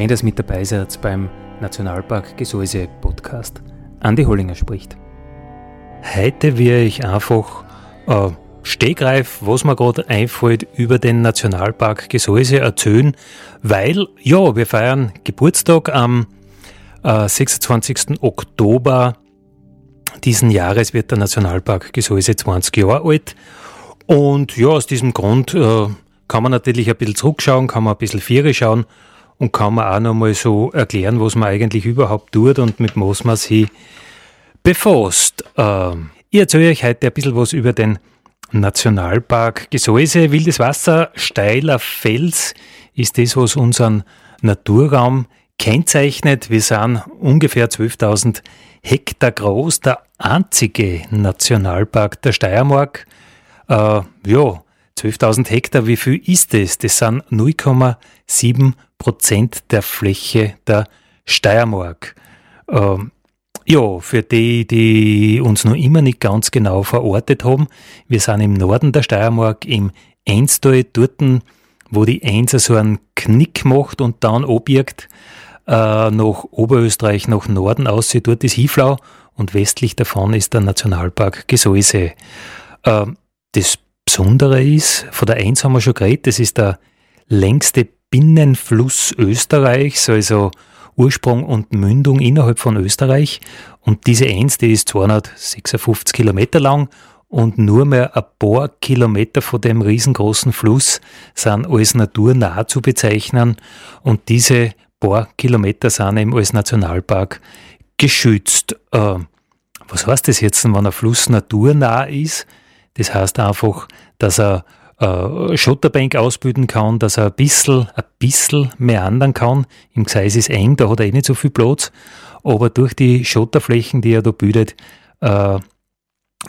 Schön, dass mit dabei seid beim Nationalpark Gesäuse Podcast. Andi Hollinger spricht. Heute werde ich einfach äh, Stegreif, was mir gerade einfällt, über den Nationalpark Gesäuse erzählen, weil, ja, wir feiern Geburtstag am äh, 26. Oktober diesen Jahres wird der Nationalpark Gesäuse 20 Jahre alt. Und ja, aus diesem Grund äh, kann man natürlich ein bisschen zurückschauen, kann man ein bisschen Viere schauen und kann man auch nochmal so erklären, was man eigentlich überhaupt tut und mit was man sich befasst. Ähm, ich erzähle euch heute ein bisschen was über den Nationalpark Gesäuse. Wildes Wasser, steiler Fels ist das, was unseren Naturraum kennzeichnet. Wir sind ungefähr 12.000 Hektar groß, der einzige Nationalpark der Steiermark. Äh, ja, 12.000 Hektar, wie viel ist das? Das sind 0,7 Prozent der Fläche der Steiermark. Ähm, ja, für die, die uns noch immer nicht ganz genau verortet haben, wir sind im Norden der Steiermark, im Einstal, dort, wo die Einser so einen Knick macht und dann abbiegt, äh, nach Oberösterreich, nach Norden aussieht, dort ist Hiflau und westlich davon ist der Nationalpark Gesäuse. Äh, das Besondere ist, von der Eins haben wir schon geredet, das ist der längste Binnenfluss Österreichs, also Ursprung und Mündung innerhalb von Österreich. Und diese Eins, die ist 256 Kilometer lang und nur mehr ein paar Kilometer von dem riesengroßen Fluss sind als naturnah zu bezeichnen. Und diese paar Kilometer sind eben als Nationalpark geschützt. Äh, was heißt das jetzt, wenn ein Fluss naturnah ist? Das heißt einfach, dass er äh, Schotterbank ausbilden kann, dass er ein bisschen, ein bisschen meandern kann. Im Gseis ist eng, da hat er eh nicht so viel Platz. Aber durch die Schotterflächen, die er da bildet, äh,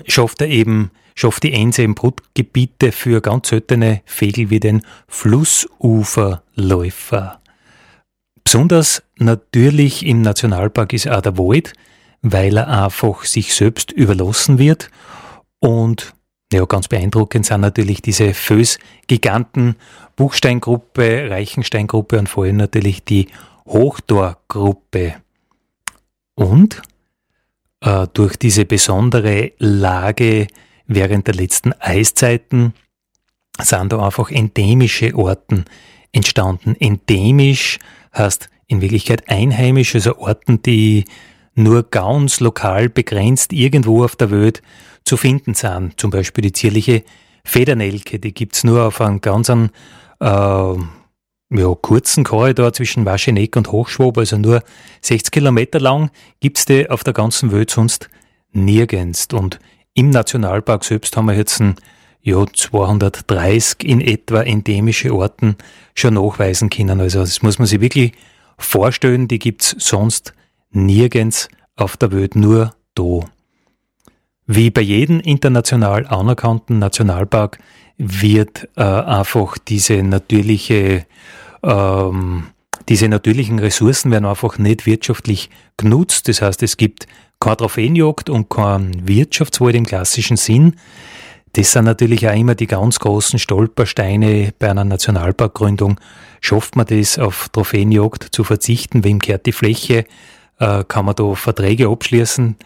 schafft er eben, schafft die Ense eben Brutgebiete für ganz seltene Vögel wie den Flussuferläufer. Besonders natürlich im Nationalpark ist auch der Wald, weil er einfach sich selbst überlassen wird und ja, ganz beeindruckend sind natürlich diese Föß-Giganten, Buchsteingruppe, Reichensteingruppe und vor allem natürlich die Hochdorgruppe. Und äh, durch diese besondere Lage während der letzten Eiszeiten sind da einfach endemische Orten entstanden. Endemisch heißt in Wirklichkeit einheimisch, also Orten, die nur ganz lokal begrenzt irgendwo auf der Welt zu finden sind. Zum Beispiel die zierliche Federnelke, die gibt's nur auf einem ganz äh, ja, kurzen Korridor zwischen Wascheneck und Hochschwab, also nur 60 Kilometer lang, gibt's die auf der ganzen Welt sonst nirgends. Und im Nationalpark selbst haben wir jetzt ein, ja, 230 in etwa endemische Orten schon nachweisen können. Also das muss man sich wirklich vorstellen, die gibt's sonst nirgends auf der Welt, nur da. Wie bei jedem international anerkannten Nationalpark wird äh, einfach diese natürliche, ähm, diese natürlichen Ressourcen werden einfach nicht wirtschaftlich genutzt. Das heißt, es gibt keine Trophäenjagd und kein Wirtschaftswald im klassischen Sinn. Das sind natürlich auch immer die ganz großen Stolpersteine bei einer Nationalparkgründung. Schafft man das, auf Trophäenjagd zu verzichten? Wem kehrt die Fläche? Äh, kann man da Verträge abschließen?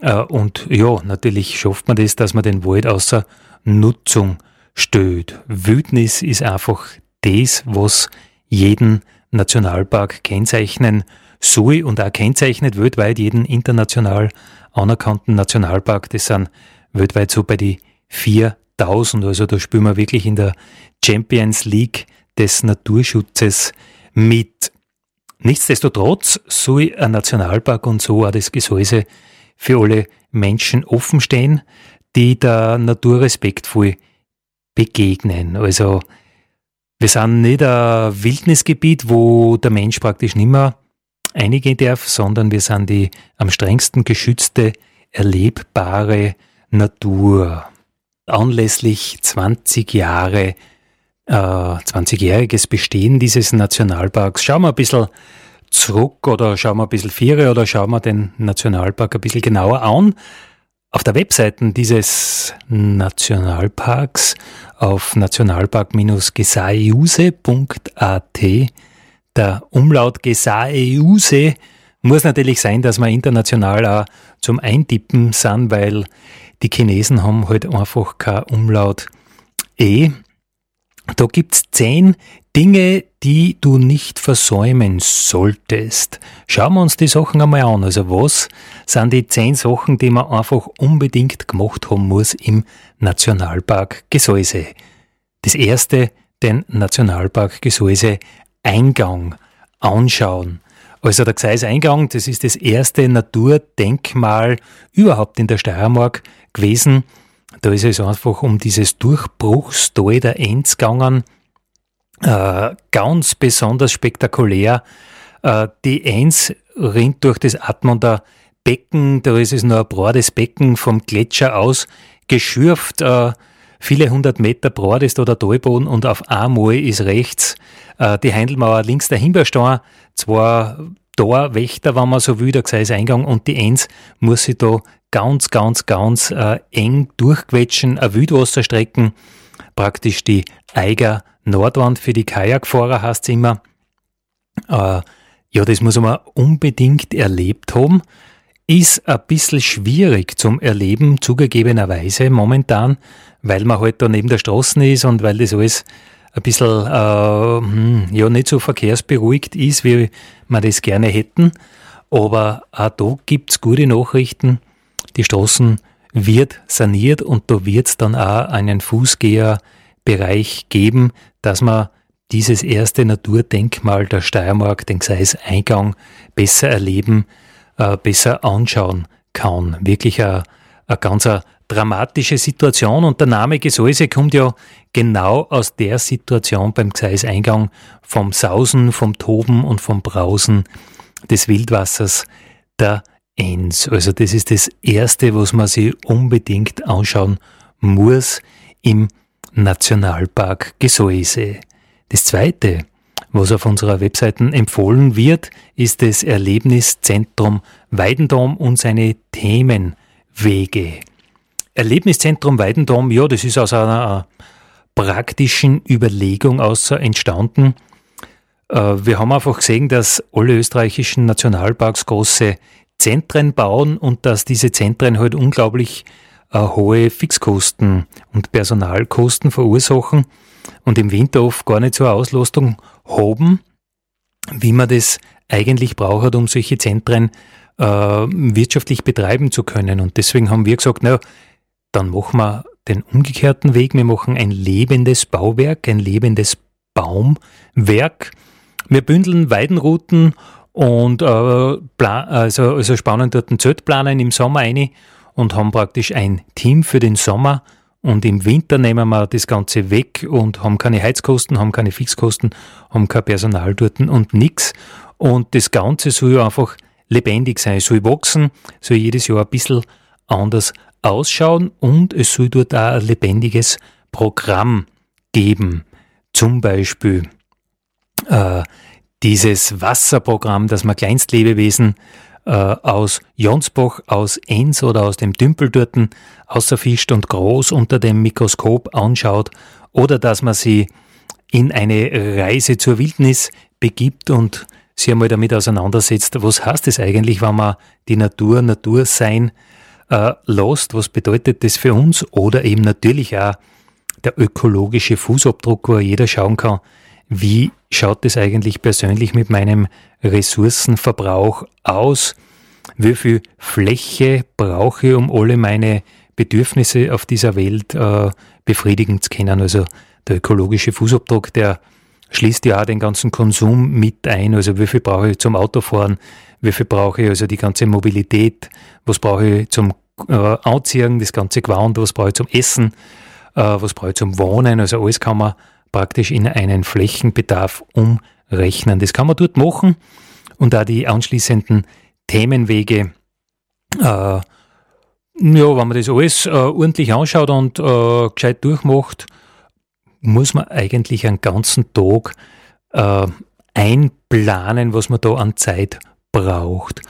Äh, und ja, natürlich schafft man das, dass man den Wald außer Nutzung stößt. Wildnis ist einfach das, was jeden Nationalpark kennzeichnen soll und auch kennzeichnet weltweit jeden international anerkannten Nationalpark. Das sind weltweit so bei die 4000. Also da spielen wir wirklich in der Champions League des Naturschutzes mit. Nichtsdestotrotz soll ein Nationalpark und so auch das Gesäuse für alle Menschen offen stehen, die der Natur respektvoll begegnen. Also wir sind nicht ein Wildnisgebiet, wo der Mensch praktisch nicht mehr eingehen darf, sondern wir sind die am strengsten geschützte, erlebbare Natur. Anlässlich 20 Jahre, äh, 20-jähriges Bestehen dieses Nationalparks, schauen wir ein bisschen zurück oder schauen wir ein bisschen Viere oder schauen wir den Nationalpark ein bisschen genauer an. Auf der Webseite dieses Nationalparks auf nationalpark-gesaiuse.at der Umlaut Gesaeuse muss natürlich sein, dass wir international auch zum Eintippen sind, weil die Chinesen haben halt einfach kein Umlaut E. Da gibt's zehn Dinge, die du nicht versäumen solltest. Schauen wir uns die Sachen einmal an. Also was sind die zehn Sachen, die man einfach unbedingt gemacht haben muss im Nationalpark Gesäuse? Das erste, den Nationalpark Gesäuse Eingang anschauen. Also der Gseis-Eingang, das ist das erste Naturdenkmal überhaupt in der Steiermark gewesen. Da ist es einfach um dieses Durchbruchstal der Enz gegangen äh, ganz besonders spektakulär. Äh, die Eins rinnt durch das Atmunder Becken, da ist es nur ein broades Becken vom Gletscher aus geschürft. Äh, viele hundert Meter breit ist da der Talboden und auf einmal ist rechts äh, die Heindelmauer, links der Himbeerstein, zwei Torwächter, wenn man so will, der Eingang und die Eins muss sich da ganz, ganz, ganz äh, eng durchquetschen, eine Wildwasserstrecken, praktisch die Eiger Nordwand für die Kajakfahrer heißt es immer. Äh, ja, das muss man unbedingt erlebt haben. Ist ein bisschen schwierig zum Erleben, zugegebenerweise momentan, weil man halt da neben der Straße ist und weil das alles ein bisschen äh, hm, ja, nicht so verkehrsberuhigt ist, wie wir das gerne hätten. Aber auch da gibt's gute Nachrichten. Die Straßen wird saniert und da wird's dann auch einen Fußgängerbereich geben, dass man dieses erste Naturdenkmal der Steiermark, den Gseis-Eingang, besser erleben, äh, besser anschauen kann. Wirklich eine, eine ganz eine dramatische Situation und der Name Gesäuse kommt ja genau aus der Situation beim Gseis-Eingang vom Sausen, vom Toben und vom Brausen des Wildwassers der Enz. Also das ist das Erste, was man sich unbedingt anschauen muss im Nationalpark Gesäuse. Das zweite, was auf unserer Webseite empfohlen wird, ist das Erlebniszentrum Weidendom und seine Themenwege. Erlebniszentrum Weidendom, ja, das ist aus einer praktischen Überlegung außer entstanden. Äh, wir haben einfach gesehen, dass alle österreichischen Nationalparks große Zentren bauen und dass diese Zentren halt unglaublich äh, hohe Fixkosten und Personalkosten verursachen und im Winter oft gar nicht eine Auslastung haben, wie man das eigentlich braucht, um solche Zentren äh, wirtschaftlich betreiben zu können. Und deswegen haben wir gesagt, na, dann machen wir den umgekehrten Weg. Wir machen ein lebendes Bauwerk, ein lebendes Baumwerk. Wir bündeln Weidenrouten und äh, also, also spannen dort einen Zeltplaner im Sommer ein und haben praktisch ein Team für den Sommer und im Winter nehmen wir das Ganze weg und haben keine Heizkosten, haben keine Fixkosten, haben kein Personal dort und nichts. Und das Ganze soll einfach lebendig sein, soll wachsen, soll jedes Jahr ein bisschen anders ausschauen und es soll dort auch ein lebendiges Programm geben. Zum Beispiel äh, dieses Wasserprogramm, das man Kleinstlebewesen äh, aus Jonsbach, aus Enns oder aus dem Tümpel dort außerfischt und groß unter dem Mikroskop anschaut oder dass man sie in eine Reise zur Wildnis begibt und sich einmal damit auseinandersetzt, was heißt es eigentlich, wenn man die Natur Natur sein äh, lässt, was bedeutet das für uns? Oder eben natürlich auch der ökologische Fußabdruck, wo jeder schauen kann, wie schaut es eigentlich persönlich mit meinem Ressourcenverbrauch aus? Wie viel Fläche brauche ich, um alle meine Bedürfnisse auf dieser Welt äh, befriedigen zu können? Also der ökologische Fußabdruck, der schließt ja auch den ganzen Konsum mit ein. Also wie viel brauche ich zum Autofahren, wie viel brauche ich, also die ganze Mobilität, was brauche ich zum äh, Anziehen, das ganze Gewand, was brauche ich zum Essen, äh, was brauche ich zum Wohnen. Also alles kann man praktisch in einen Flächenbedarf umrechnen. Das kann man dort machen und da die anschließenden Themenwege, äh, ja, wenn man das alles äh, ordentlich anschaut und äh, gescheit durchmacht, muss man eigentlich einen ganzen Tag äh, einplanen, was man da an Zeit braucht.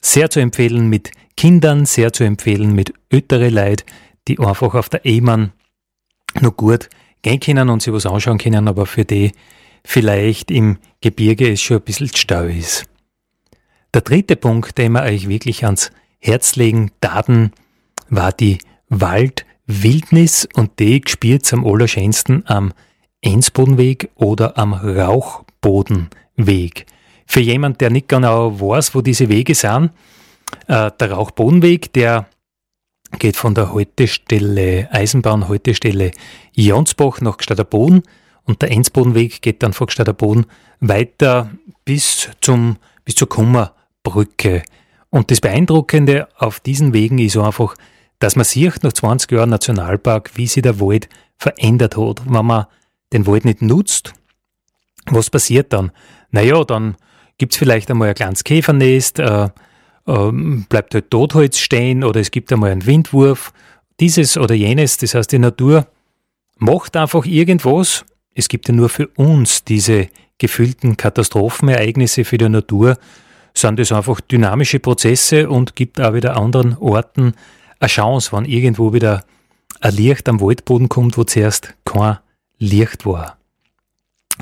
Sehr zu empfehlen mit Kindern, sehr zu empfehlen mit ältere Leuten, die einfach auf der E-Bahn noch gut gehen können und sich was anschauen können, aber für die vielleicht im Gebirge es schon ein bisschen Stau ist. Der dritte Punkt, den wir euch wirklich ans Herz legen, Daten, war die Waldwildnis und die gespielt am allerschönsten am Ensbodenweg oder am Rauchbodenweg. Für jemand, der nicht genau weiß, wo diese Wege sind, äh, der Rauchbodenweg, der geht von der Haltestelle, Eisenbahnhaltestelle Jonsbach nach Gstaderboden und der Ensbodenweg geht dann von Gstaderboden weiter bis zum, bis zur Kummerbrücke. Und das Beeindruckende auf diesen Wegen ist einfach, dass man sieht nach 20 Jahren Nationalpark, wie sich der Wald verändert hat. Wenn man den Wald nicht nutzt, was passiert dann? Naja, dann gibt's vielleicht einmal ein kleines Käfernest, äh, äh, bleibt halt Totholz stehen oder es gibt einmal einen Windwurf. Dieses oder jenes, das heißt, die Natur macht einfach irgendwas. Es gibt ja nur für uns diese gefühlten Katastrophenereignisse für die Natur, sind das einfach dynamische Prozesse und gibt auch wieder anderen Orten eine Chance, wenn irgendwo wieder ein Licht am Waldboden kommt, wo zuerst kein Licht war.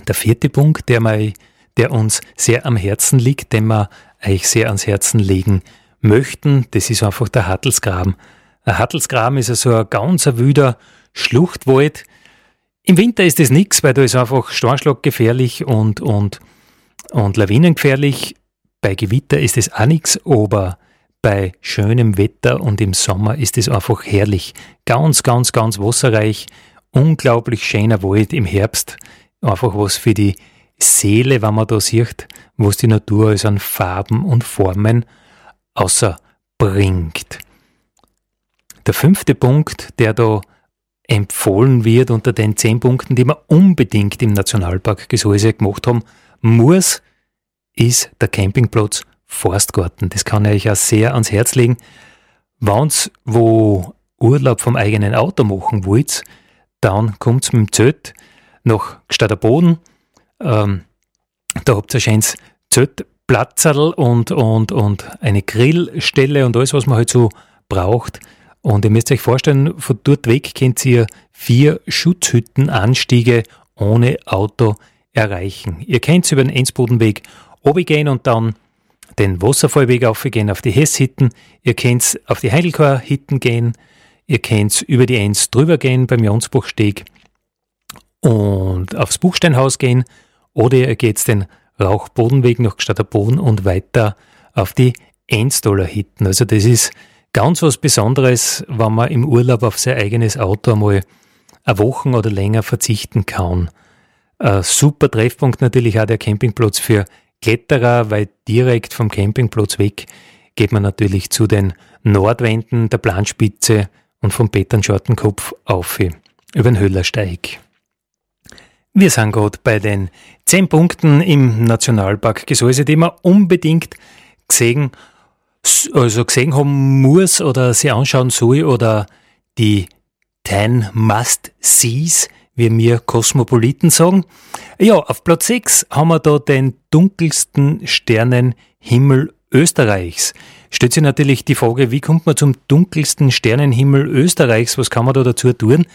Der vierte Punkt, der, mir, der uns sehr am Herzen liegt, den wir euch sehr ans Herzen legen möchten, das ist einfach der Hattelsgraben. Ein Hattelsgraben ist also ein ganz wüder Schluchtwald. Im Winter ist das nichts, weil da ist einfach Stornschlaggefährlich und, und, und lawinengefährlich. Bei Gewitter ist es auch nichts, aber bei schönem Wetter und im Sommer ist es einfach herrlich. Ganz, ganz, ganz wasserreich. Unglaublich schöner Wald im Herbst. Einfach was für die Seele, wenn man da sieht, was die Natur alles an Farben und Formen außerbringt. Der fünfte Punkt, der da empfohlen wird unter den zehn Punkten, die wir unbedingt im Nationalpark Gesäuse gemacht haben, muss, ist der Campingplatz Forstgarten. Das kann ich euch auch sehr ans Herz legen. Wenn's wo Urlaub vom eigenen Auto machen wollt, dann kommt's mit dem Zelt nach Gstaderboden. Ähm, da habt ihr ein schönes Zeltplatzerl und, und, und eine Grillstelle und alles, was man halt so braucht. Und ihr müsst euch vorstellen, von dort weg könnt ihr vier Schutzhüttenanstiege ohne Auto erreichen. Ihr könnt über den Ensbodenweg gehen und dann den Wasserfallweg aufgehen auf die Hesshitten. Ihr könnt auf die Heidelkor-Hitten gehen. Ihr könnt über die Enz drüber gehen beim Jonsbachsteg und aufs Buchsteinhaus gehen. Oder ihr geht den Rauchbodenweg nach Gstaderboden und weiter auf die Enzdoller-Hitten. Also das ist ganz was Besonderes, wenn man im Urlaub auf sein eigenes Auto einmal eine Woche oder länger verzichten kann. Ein super Treffpunkt natürlich auch der Campingplatz für Kletterer, weil direkt vom Campingplatz weg geht man natürlich zu den Nordwänden der Planspitze und vom Peternschortenkopf auf über den Höllersteig. Wir sind gerade bei den zehn Punkten im Nationalpark Gesäuse, die man unbedingt gesehen, also gesehen haben muss oder sie anschauen soll oder die 10 Must-Sees, wie wir Kosmopoliten sagen. Ja, auf Platz 6 haben wir da den dunkelsten Sternenhimmel Österreichs. Stellt sich natürlich die Frage, wie kommt man zum dunkelsten Sternenhimmel Österreichs? Was kann man da dazu tun?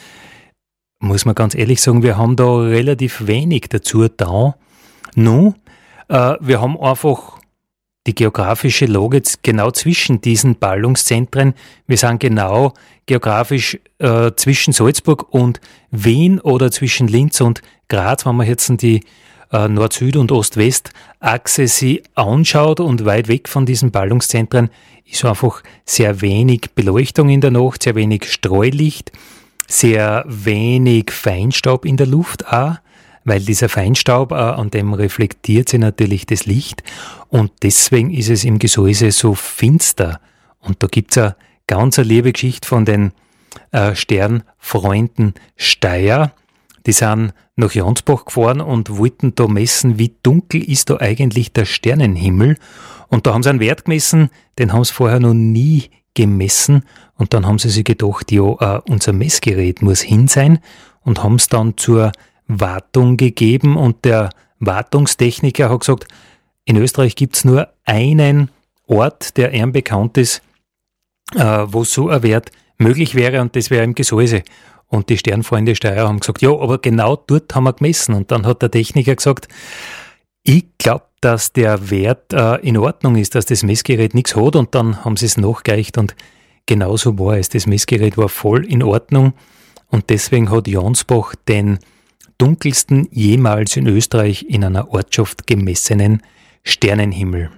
Muss man ganz ehrlich sagen, wir haben da relativ wenig dazu da. Nun, äh, wir haben einfach die geografische Lage genau zwischen diesen Ballungszentren. Wir sind genau geografisch äh, zwischen Salzburg und Wien oder zwischen Linz und Graz, wenn man jetzt die äh, Nord-Süd- und Ost-West-Achse sie anschaut und weit weg von diesen Ballungszentren ist einfach sehr wenig Beleuchtung in der Nacht, sehr wenig Streulicht, sehr wenig Feinstaub in der Luft auch, weil dieser Feinstaub, äh, an dem reflektiert sich natürlich das Licht und deswegen ist es im Gesäuse so finster. Und da gibt's eine ganz liebe Geschichte von den äh, Sternfreunden Steyr. Die sind nach Jansbach gefahren und wollten da messen, wie dunkel ist da eigentlich der Sternenhimmel. Und da haben sie einen Wert gemessen, den haben sie vorher noch nie gemessen. Und dann haben sie sich gedacht, ja, äh, unser Messgerät muss hin sein und haben es dann zur Wartung gegeben. Und der Wartungstechniker hat gesagt, in Österreich gibt's nur einen Ort, der eher bekannt ist, äh, wo so ein Wert möglich wäre und das wäre im Gesäuse. Und die Sternfreunde Steyr haben gesagt, ja, aber genau dort haben wir gemessen. Und dann hat der Techniker gesagt, ich glaube, dass der Wert äh, in Ordnung ist, dass das Messgerät nichts hat. Und dann haben sie es nachgereicht und genauso war es. Das Messgerät war voll in Ordnung. Und deswegen hat Jansbach den dunkelsten jemals in Österreich in einer Ortschaft gemessenen Sternenhimmel.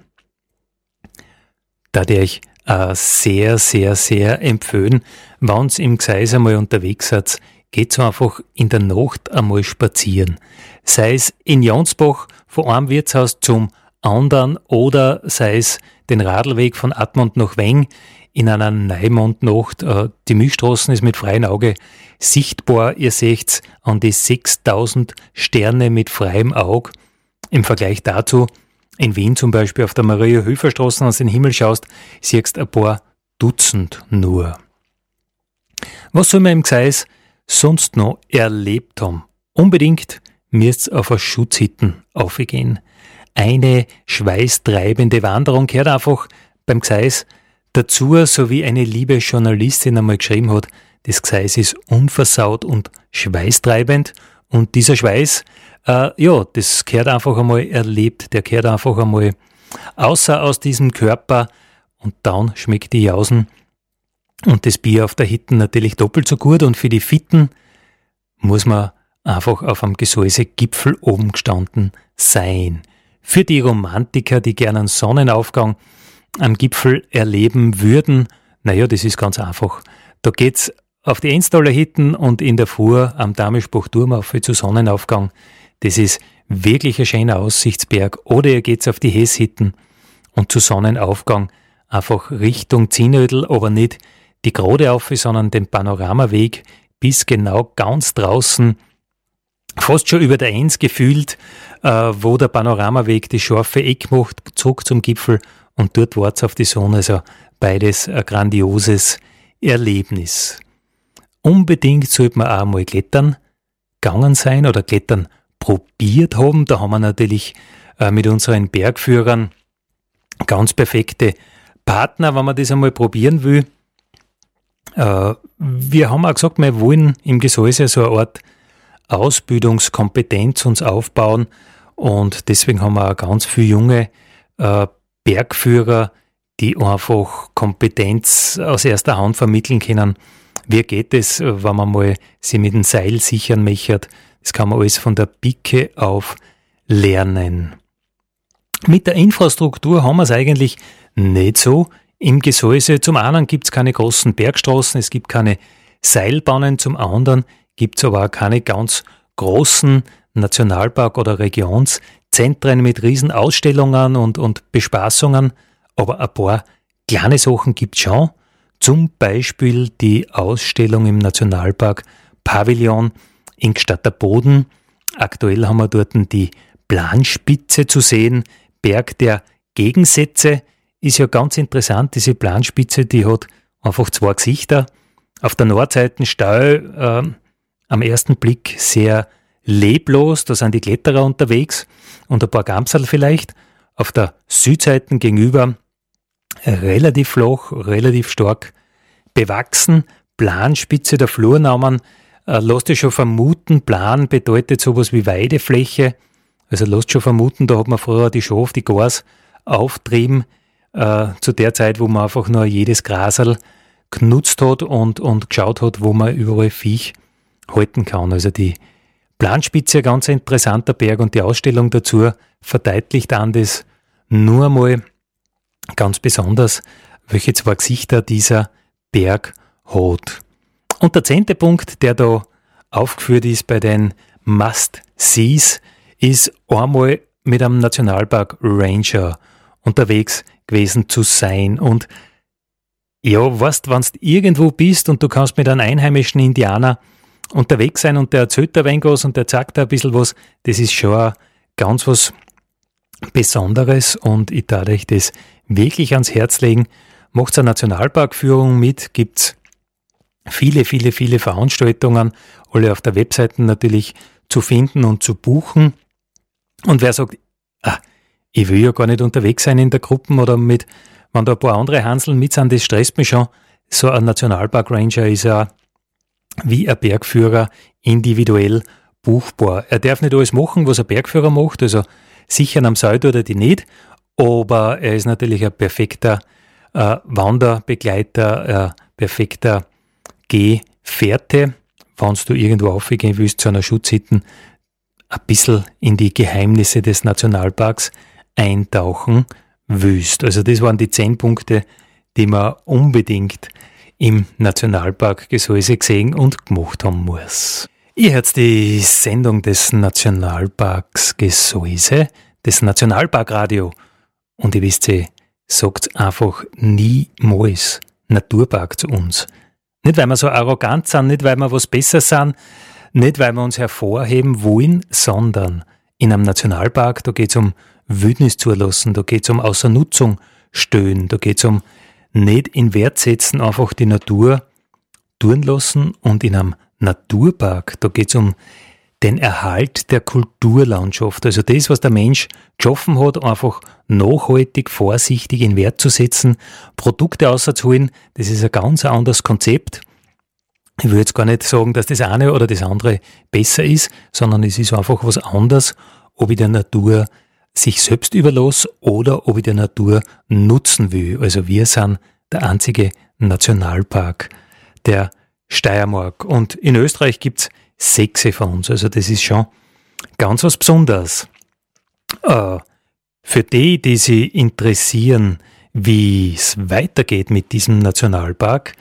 Da der ich äh, sehr, sehr, sehr empfehlen. Wenn's im Gseis einmal unterwegs seid, geht's einfach in der Nacht einmal spazieren. Sei es in Jansbach von einem Wirtshaus zum anderen oder sei es den Radlweg von Admont nach Weng in einer Neumondnacht. Äh, die Milchstraßen ist mit freiem Auge sichtbar. Ihr seht's an die 6000 Sterne mit freiem Auge. Im Vergleich dazu in Wien zum Beispiel auf der Maria-Höfer-Straße aus den Himmel schaust, siehst ein paar Dutzend nur. Was soll man im Gseis sonst noch erlebt haben? Unbedingt müsst's auf eine Schutzhitten aufgehen. Eine schweißtreibende Wanderung gehört einfach beim Gseis dazu, so wie eine liebe Journalistin einmal geschrieben hat, das Gseis ist unversaut und schweißtreibend und dieser Schweiß äh, ja, das gehört einfach einmal erlebt, der gehört einfach einmal außer aus diesem Körper und dann schmeckt die Jausen und das Bier auf der Hitten natürlich doppelt so gut und für die Fitten muss man einfach auf einem Gesäusegipfel oben gestanden sein. Für die Romantiker, die gerne einen Sonnenaufgang am Gipfel erleben würden, naja, das ist ganz einfach. Da geht's auf die Enstaller Hitten und in der Fuhr am Damischbach-Turm auf zu Sonnenaufgang. Das ist wirklich ein schöner Aussichtsberg. Oder ihr geht auf die Hesshitten und zu Sonnenaufgang einfach Richtung Zinnödel, aber nicht die Grode auf, sondern den Panoramaweg bis genau ganz draußen, fast schon über der Eins gefühlt, äh, wo der Panoramaweg die scharfe Eck macht, zurück zum Gipfel und dort wart's auf die Sonne. Also beides ein grandioses Erlebnis. Unbedingt sollte man auch mal klettern gegangen sein oder klettern probiert haben. Da haben wir natürlich äh, mit unseren Bergführern ganz perfekte Partner, wenn man das einmal probieren will. Äh, wir haben auch gesagt, wir wollen im Gesäuse so eine Art Ausbildungskompetenz uns aufbauen und deswegen haben wir auch ganz viele junge äh, Bergführer, die einfach Kompetenz aus erster Hand vermitteln können. Wie geht es, wenn man mal sie mit dem Seil sichern möchte, das kann man alles von der Pike auf lernen. Mit der Infrastruktur haben wir es eigentlich nicht so. Im Gesäuse zum einen gibt es keine großen Bergstraßen, es gibt keine Seilbahnen, zum anderen gibt es aber auch keine ganz großen Nationalpark- oder Regionszentren mit riesen Ausstellungen und, und Bespaßungen, aber ein paar kleine Sachen gibt es schon. Zum Beispiel die Ausstellung im Nationalpark Pavillon in Gstatter Boden. Aktuell haben wir dort die Planspitze zu sehen. Berg der Gegensätze ist ja ganz interessant. Diese Planspitze, die hat einfach zwei Gesichter. Auf der Nordseite Stau äh, am ersten Blick sehr leblos, da sind die Kletterer unterwegs und ein paar Gamsal vielleicht. Auf der Südseite gegenüber relativ flach, relativ stark bewachsen. Planspitze der Flurnamen äh, lasst ihr schon vermuten, Plan bedeutet sowas wie Weidefläche. Also lasst schon vermuten, da hat man früher die Schaf, die Gas auftrieben, äh, zu der Zeit, wo man einfach nur jedes Grasel genutzt hat und, und geschaut hat, wo man überall Viech halten kann. Also die Planspitze, ein ganz interessanter Berg und die Ausstellung dazu verdeutlicht an das nur mal ganz besonders, welche zwei Gesichter dieser Berg hat. Und der zehnte Punkt, der da aufgeführt ist bei den Must-Sees ist einmal mit einem Nationalpark Ranger unterwegs gewesen zu sein. Und ja, weißt, wenn du irgendwo bist und du kannst mit einem einheimischen Indianer unterwegs sein und der erzählt da was und der sagt da ein bisschen was, das ist schon ganz was Besonderes und ich darf euch das wirklich ans Herz legen. Macht eine Nationalparkführung mit, gibt's viele, viele, viele Veranstaltungen, alle auf der Webseite natürlich zu finden und zu buchen. Und wer sagt, ah, ich will ja gar nicht unterwegs sein in der Gruppe oder mit, wenn da ein paar andere Hanseln mit sind, das stresst mich schon. So ein Nationalpark Ranger ist ja wie ein Bergführer individuell buchbar. Er darf nicht alles machen, was ein Bergführer macht, also sicher am Seil oder die nicht, aber er ist natürlich ein perfekter äh, Wanderbegleiter, ein perfekter Gehfährte, wenn du irgendwo aufgehen willst zu einer Schutzhütte, ein bisschen in die Geheimnisse des Nationalparks eintauchen willst. Also das waren die zehn Punkte, die man unbedingt im Nationalpark Gesäuse gesehen und gemacht haben muss. Ihr hört die Sendung des Nationalparks Gesäuse, des Nationalparkradio. Und ihr wisst, sie sagt einfach niemals Naturpark zu uns. Nicht, weil wir so arrogant sind, nicht, weil wir was besser sind, nicht, weil wir uns hervorheben wollen, sondern in einem Nationalpark, da geht es um Wildnis zulassen, da geht es um Außernutzung stöhnen, da geht es um nicht in Wert setzen, einfach die Natur tun lassen und in einem Naturpark, da geht es um den Erhalt der Kulturlandschaft. Also das, was der Mensch geschaffen hat, einfach nachhaltig, vorsichtig in Wert zu setzen, Produkte auszuholen, das ist ein ganz anderes Konzept. Ich will jetzt gar nicht sagen, dass das eine oder das andere besser ist, sondern es ist einfach was anderes, ob ich der Natur sich selbst überlasse oder ob ich der Natur nutzen will. Also wir sind der einzige Nationalpark der Steiermark. Und in Österreich gibt's sechs von uns. Also das ist schon ganz was Besonderes. Äh, für die, die sich interessieren, wie es weitergeht mit diesem Nationalpark,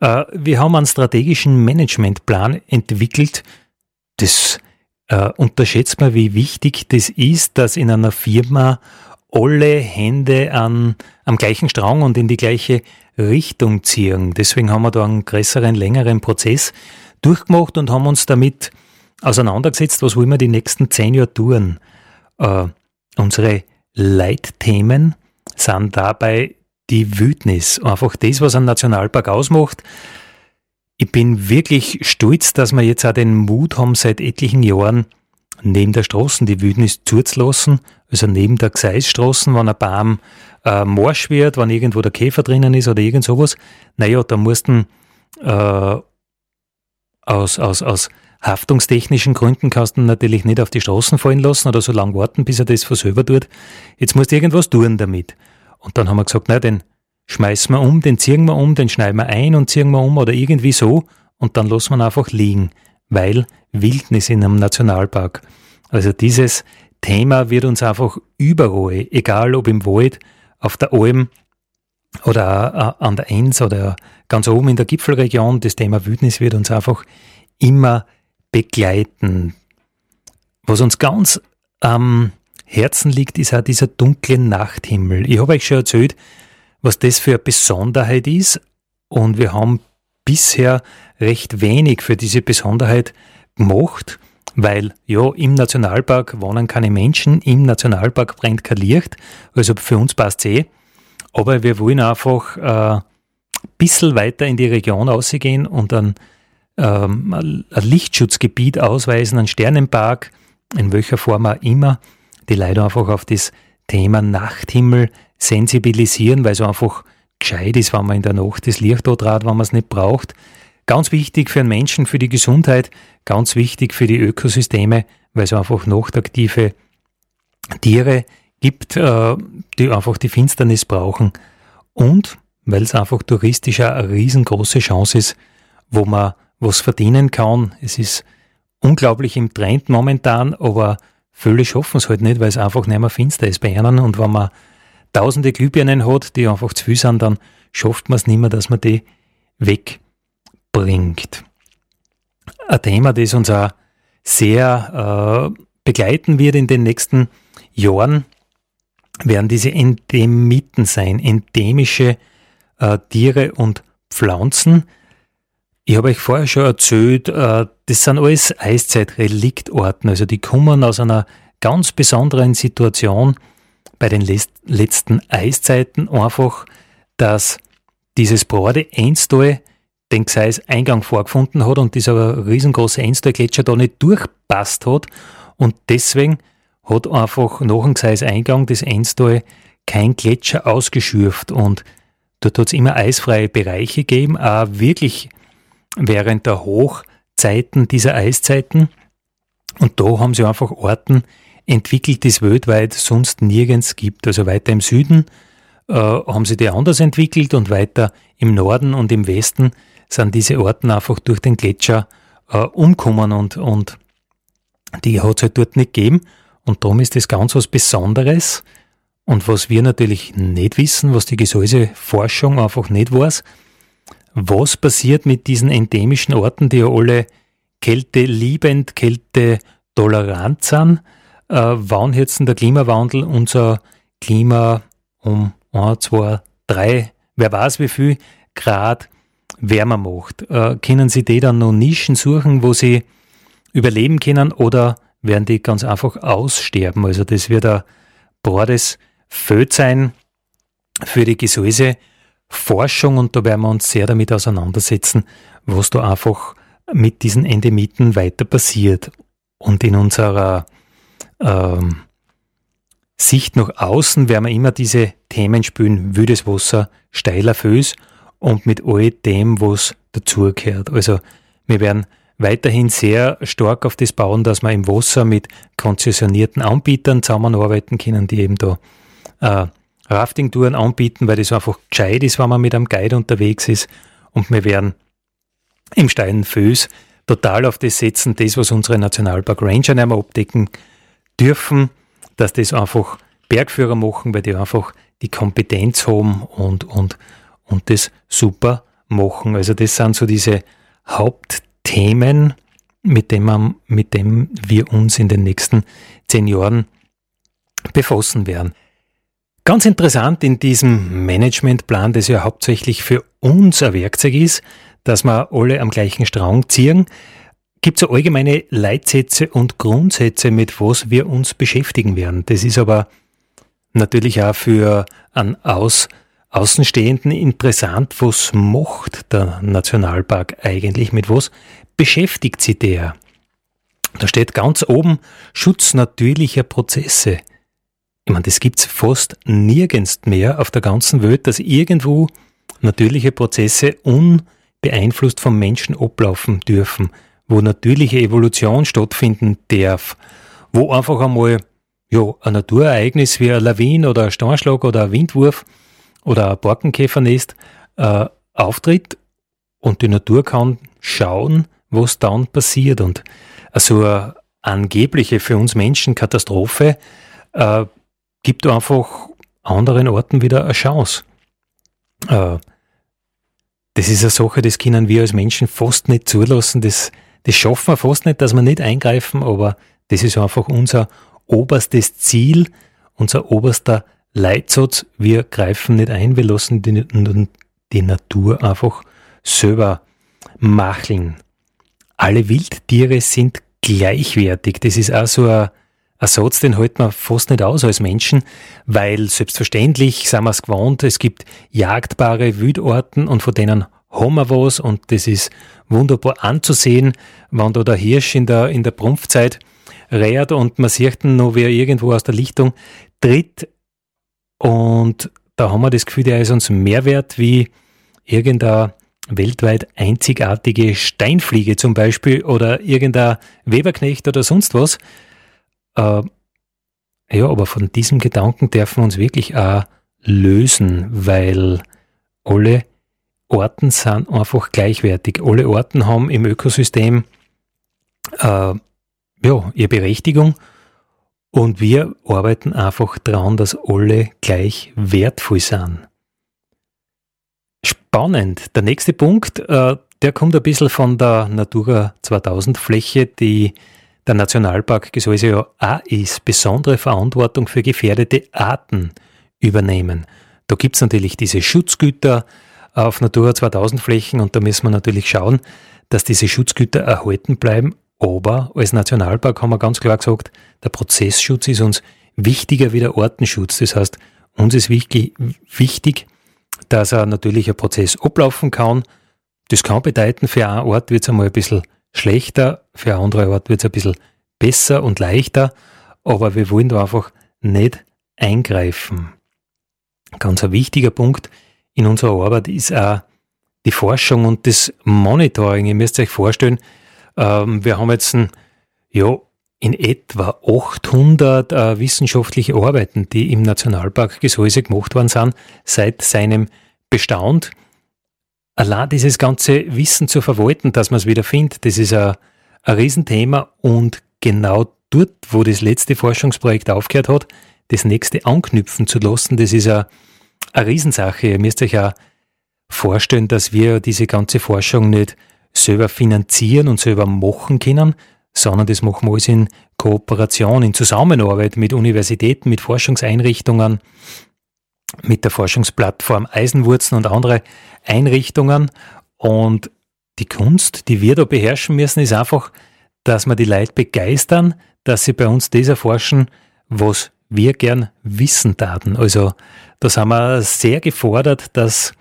äh, wir haben einen strategischen Managementplan entwickelt. Das äh, unterschätzt man, wie wichtig das ist, dass in einer Firma alle Hände an, am gleichen Strang und in die gleiche Richtung ziehen. Deswegen haben wir da einen größeren, längeren Prozess durchgemacht und haben uns damit auseinandergesetzt, was wollen wir die nächsten zehn Jahre tun. Äh, unsere Leitthemen sind dabei die Wildnis, einfach das, was ein Nationalpark ausmacht. Ich bin wirklich stolz, dass wir jetzt auch den Mut haben, seit etlichen Jahren neben der Straßen die Wildnis zuzulassen, also neben der Gseisstraßen, wenn ein Baum äh, morsch wird, wenn irgendwo der Käfer drinnen ist oder irgend sowas, naja, da mussten äh, aus, aus, aus haftungstechnischen Gründen kannst du natürlich nicht auf die Straßen fallen lassen oder so lange warten, bis er das von selber tut. Jetzt musst du irgendwas tun damit. Und dann haben wir gesagt, na, den schmeißen wir um, den ziehen wir um, den schneiden wir ein und ziehen wir um oder irgendwie so und dann lassen wir ihn einfach liegen, weil Wildnis in einem Nationalpark. Also dieses Thema wird uns einfach überall, egal ob im Wald, auf der Alm oder an der Enz oder ganz oben in der Gipfelregion, das Thema Wildnis wird uns einfach immer begleiten. Was uns ganz am Herzen liegt, ist auch dieser dunkle Nachthimmel. Ich habe euch schon erzählt, was das für eine Besonderheit ist und wir haben bisher recht wenig für diese Besonderheit gemacht, weil ja, im Nationalpark wohnen keine Menschen, im Nationalpark brennt kein Licht, also für uns passt es eh. Aber wir wollen einfach äh, ein bisschen weiter in die Region ausgehen und dann ähm, ein Lichtschutzgebiet ausweisen, einen Sternenpark, in welcher Form auch immer, die leider einfach auf das Thema Nachthimmel sensibilisieren, weil es einfach gescheit ist, wenn man in der Nacht das Licht dort hat, wenn man es nicht braucht. Ganz wichtig für den Menschen, für die Gesundheit, ganz wichtig für die Ökosysteme, weil es einfach nachtaktive Tiere gibt, äh, die einfach die Finsternis brauchen. Und weil es einfach touristisch eine riesengroße Chance ist, wo man was verdienen kann. Es ist unglaublich im Trend momentan, aber viele schaffen es halt nicht, weil es einfach nicht mehr finster ist bei ihnen. Und wenn man tausende Glühbirnen hat, die einfach zu viel sind, dann schafft man es nicht mehr, dass man die wegbringt. Ein Thema, das uns auch sehr äh, begleiten wird in den nächsten Jahren, werden diese Endemiten sein, endemische äh, Tiere und Pflanzen. Ich habe euch vorher schon erzählt, äh, das sind alles Eiszeitreliktorten, also die kommen aus einer ganz besonderen Situation bei den letzten Eiszeiten einfach, dass dieses Brode Einstall den Gseis-Eingang vorgefunden hat und dieser riesengroße Einstall-Gletscher da nicht durchpasst hat und deswegen hat einfach nach dem Gseis-Eingang des Einstall kein Gletscher ausgeschürft und dort hat es immer eisfreie Bereiche gegeben, auch wirklich während der Hochzeiten dieser Eiszeiten. Und da haben sie einfach Orten entwickelt, die es weltweit sonst nirgends gibt. Also weiter im Süden äh, haben sie die anders entwickelt und weiter im Norden und im Westen sind diese Orten einfach durch den Gletscher äh, umkommen und, und die hat es halt dort nicht gegeben. Und darum ist das ganz was Besonderes. Und was wir natürlich nicht wissen, was die Gesäuseforschung einfach nicht weiß, was passiert mit diesen endemischen Orten, die ja alle Kälte liebend, Kälte tolerant sind, äh, wann jetzt der Klimawandel unser Klima um 1, 2, 3, wer weiß wie viel Grad wärmer macht. Äh, können Sie die dann noch Nischen suchen, wo Sie überleben können oder werden die ganz einfach aussterben? Also das wird ein Bordes Feld sein für die Gesäuseforschung und da werden wir uns sehr damit auseinandersetzen, was da einfach mit diesen Endemiten weiter passiert. Und in unserer ähm, Sicht nach außen werden wir immer diese Themen spülen, wüdes Wasser, steiler Föß und mit all dem, was dazugehört. Also wir werden weiterhin sehr stark auf das bauen, dass wir im Wasser mit konzessionierten Anbietern zusammenarbeiten können, die eben da äh, Rafting-Touren anbieten, weil das einfach gescheit ist, wenn man mit einem Guide unterwegs ist. Und wir werden im steilen Föß total auf das setzen, das, was unsere Nationalpark Ranger mehr abdecken dürfen, dass das einfach Bergführer machen, weil die einfach die Kompetenz haben und, und, und das super machen. Also das sind so diese Hauptthemen, mit dem, man, mit dem wir uns in den nächsten zehn Jahren befassen werden. Ganz interessant in diesem Managementplan, das ja hauptsächlich für uns ein Werkzeug ist, dass wir alle am gleichen Strang ziehen, gibt es allgemeine Leitsätze und Grundsätze, mit was wir uns beschäftigen werden. Das ist aber natürlich auch für einen Aus Außenstehenden interessant, was macht der Nationalpark eigentlich, mit was beschäftigt sich der? Da steht ganz oben Schutz natürlicher Prozesse. Ich meine, das gibt's fast nirgends mehr auf der ganzen Welt, dass irgendwo natürliche Prozesse unbeeinflusst vom Menschen ablaufen dürfen wo natürliche Evolution stattfinden darf, wo einfach einmal ja, ein Naturereignis wie ein Lawin oder ein Steinschlag oder ein Windwurf oder ein Borkenkäfernest äh, auftritt und die Natur kann schauen, was dann passiert. Und so eine angebliche für uns Menschen Katastrophe äh, gibt einfach anderen Orten wieder eine Chance. Äh, das ist eine Sache, das können wir als Menschen fast nicht zulassen. Das, das schaffen wir fast nicht, dass wir nicht eingreifen, aber das ist einfach unser oberstes Ziel, unser oberster Leitsatz. Wir greifen nicht ein, wir lassen die, die Natur einfach selber macheln. Alle Wildtiere sind gleichwertig. Das ist auch so ein, ein Satz, den halten wir fast nicht aus als Menschen, weil selbstverständlich sind wir es gewohnt, es gibt jagdbare Wildarten und von denen haben wir was und das ist wunderbar anzusehen, wenn da der Hirsch in der, in der Prumpfzeit reiert und man sieht ihn noch, wie er irgendwo aus der Lichtung tritt und da haben wir das Gefühl, der ist uns mehr wert wie irgendeine weltweit einzigartige Steinfliege zum Beispiel oder irgendein Weberknecht oder sonst was. Äh, ja, aber von diesem Gedanken dürfen wir uns wirklich auch lösen, weil alle Orten sind einfach gleichwertig. Alle Orten haben im Ökosystem äh, ja, ihre Berechtigung und wir arbeiten einfach daran, dass alle gleich wertvoll sind. Spannend. Der nächste Punkt, äh, der kommt ein bisschen von der Natura 2000 Fläche, die der Nationalpark Gesäuse ja auch ist, besondere Verantwortung für gefährdete Arten übernehmen. Da gibt's natürlich diese Schutzgüter auf Natura 2000 Flächen und da müssen wir natürlich schauen, dass diese Schutzgüter erhalten bleiben. Aber als Nationalpark haben wir ganz klar gesagt, der Prozessschutz ist uns wichtiger wie der Artenschutz. Das heißt, uns ist wichtig, wichtig dass ein Prozess ablaufen kann. Das kann bedeuten, für einen Ort wird es einmal ein bisschen schlechter, für einen anderen Ort wird es ein bisschen besser und leichter, aber wir wollen da einfach nicht eingreifen. Ganz ein wichtiger Punkt in unserer Arbeit ist auch die Forschung und das Monitoring. Ihr müsst euch vorstellen, ähm, wir haben jetzt ein, ja, in etwa 800 äh, wissenschaftliche Arbeiten, die im Nationalpark Gesäuse gemacht worden sind, seit seinem Bestand. Allein dieses ganze Wissen zu verwalten, dass man es wieder findet, das ist ein, ein Riesenthema und genau dort, wo das letzte Forschungsprojekt aufgehört hat, das nächste anknüpfen zu lassen, das ist eine, eine Riesensache. Ihr müsst euch auch vorstellen, dass wir diese ganze Forschung nicht selber finanzieren und selber machen können, sondern das machen wir alles in Kooperation, in Zusammenarbeit mit Universitäten, mit Forschungseinrichtungen, mit der Forschungsplattform Eisenwurzen und andere Einrichtungen. Und die Kunst, die wir da beherrschen müssen, ist einfach, dass wir die Leute begeistern, dass sie bei uns das erforschen, was wir gern wissen taten. Also da sind wir sehr gefordert, dass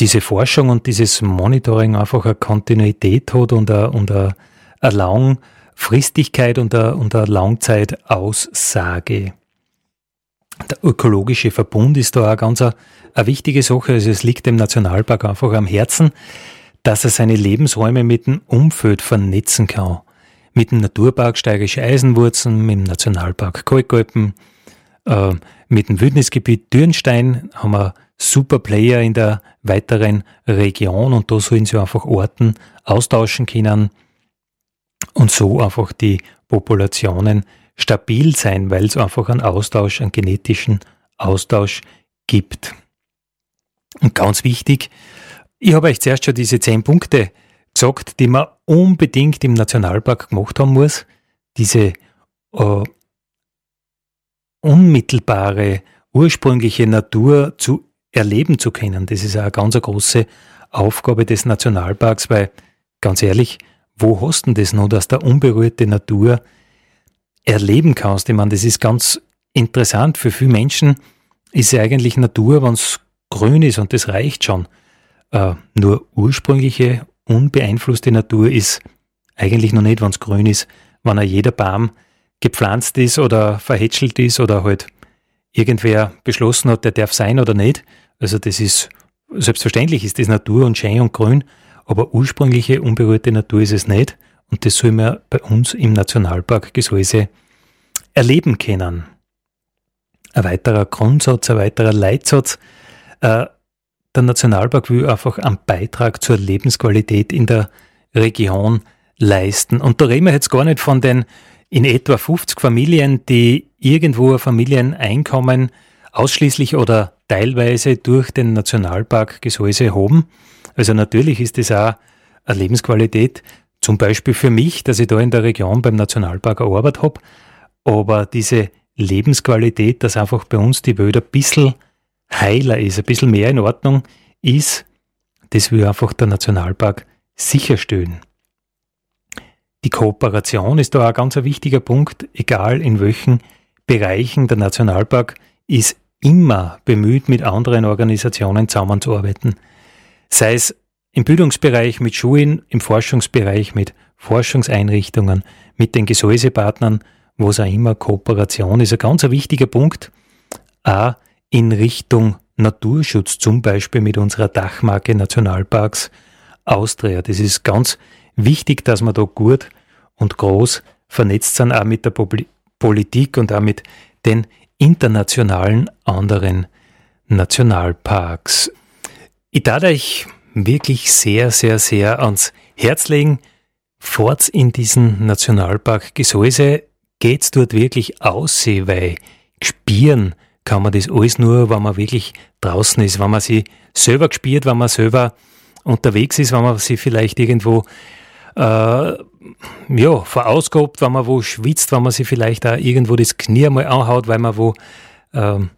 diese Forschung und dieses Monitoring einfach eine Kontinuität hat und eine, und eine Langfristigkeit und eine, und eine Langzeitaussage. Der ökologische Verbund ist da auch ganz eine, eine wichtige Sache. Also es liegt dem Nationalpark einfach am Herzen, dass er seine Lebensräume mit dem Umfeld vernetzen kann. Mit dem Naturpark Steirische Eisenwurzen, mit dem Nationalpark Kalkalpen, äh, mit dem Wildnisgebiet Dürnstein haben wir super Player in der weiteren Region und da sollen sie einfach Orten austauschen können, und so einfach die Populationen stabil sein, weil es einfach einen Austausch, einen genetischen Austausch gibt. Und ganz wichtig, ich habe euch zuerst schon diese zehn Punkte gesagt, die man unbedingt im Nationalpark gemacht haben muss. Diese äh, unmittelbare, ursprüngliche Natur zu erleben zu können. Das ist eine ganz große Aufgabe des Nationalparks, weil ganz ehrlich, wo hast du denn das noch, dass du unberührte Natur erleben kannst? Ich meine, das ist ganz interessant. Für viele Menschen ist ja eigentlich Natur, wenn es grün ist und das reicht schon. Äh, nur ursprüngliche, unbeeinflusste Natur ist eigentlich noch nicht, wenn es grün ist, wenn jeder Baum gepflanzt ist oder verhätschelt ist oder halt irgendwer beschlossen hat, der darf sein oder nicht. Also das ist, selbstverständlich ist das Natur und schön und grün, aber ursprüngliche unberührte Natur ist es nicht und das soll man bei uns im Nationalpark Gesäuse erleben können. Ein weiterer Grundsatz, ein weiterer Leitsatz, äh, der Nationalpark will einfach einen Beitrag zur Lebensqualität in der Region leisten. Und da reden wir jetzt gar nicht von den in etwa 50 Familien, die irgendwo ein Familieneinkommen ausschließlich oder teilweise durch den Nationalpark Gesäuse haben, also natürlich ist das auch eine Lebensqualität, zum Beispiel für mich, dass ich da in der Region beim Nationalpark gearbeitet habe, aber diese Lebensqualität, dass einfach bei uns die Wälder ein bisschen heiler ist, ein bisschen mehr in Ordnung ist, das will einfach der Nationalpark sicherstellen. Die Kooperation ist da auch ein ganz wichtiger Punkt, egal in welchen Bereichen der Nationalpark ist immer bemüht, mit anderen Organisationen zusammenzuarbeiten sei es im Bildungsbereich mit Schulen, im Forschungsbereich mit Forschungseinrichtungen, mit den Gesäusepartnern, wo es auch immer Kooperation ist. Ein ganz wichtiger Punkt, auch in Richtung Naturschutz, zum Beispiel mit unserer Dachmarke Nationalparks Austria. Das ist ganz wichtig, dass wir da gut und groß vernetzt sind, auch mit der Politik und auch mit den internationalen anderen Nationalparks. Ich darf euch wirklich sehr, sehr, sehr ans Herz legen. Fahrt in diesen Nationalpark Gesäuse, geht's dort wirklich aus, weil spieren kann man das alles nur, wenn man wirklich draußen ist, wenn man sie selber gespielt, wenn man selber unterwegs ist, wenn man sie vielleicht irgendwo äh, ja, verausgabt, wenn man wo schwitzt, wenn man sich vielleicht auch irgendwo das Knie mal anhaut, weil man wo ähm,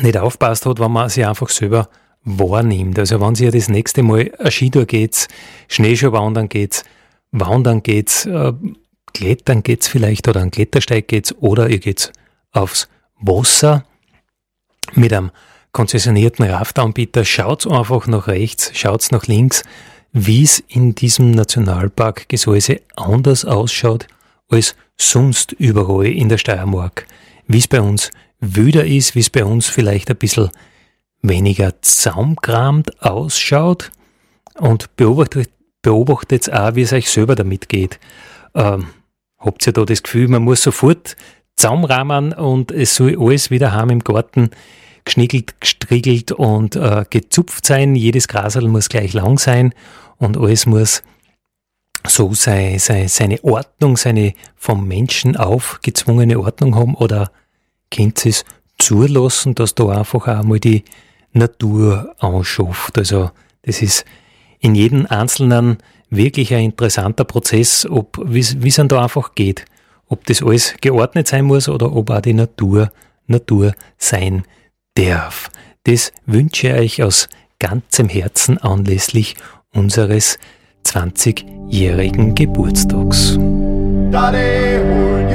nicht aufpasst hat, wenn man sich einfach selber wahrnimmt. Also wenn Sie das nächste Mal eine Skitour geht, Schneeschuhwandern geht, Wandern geht, äh, Klettern geht vielleicht oder einen Klettersteig geht oder ihr geht aufs Wasser mit einem konzessionierten Raftanbieter, schaut einfach nach rechts, schaut nach links, wie es in diesem Nationalpark Gesäuse anders ausschaut als sonst überall in der Steiermark. Wie es bei uns wüder ist, wie es bei uns vielleicht ein bisschen weniger zaumkramt ausschaut und beobachtet, beobachtet auch, wie es euch selber damit geht. Ähm, habt ihr da das Gefühl, man muss sofort Zaumrahmen und es soll alles wieder haben im Garten geschnickelt, gestriegelt und äh, gezupft sein. Jedes Grasel muss gleich lang sein und alles muss so sei, sei, seine Ordnung, seine vom Menschen aufgezwungene Ordnung haben oder könnt es zulassen, dass da einfach auch mal die Natur anschafft. Also das ist in jedem Einzelnen wirklich ein interessanter Prozess, ob wie es dann da einfach geht. Ob das alles geordnet sein muss oder ob auch die Natur Natur sein darf. Das wünsche ich euch aus ganzem Herzen anlässlich unseres 20-jährigen Geburtstags. Daddy,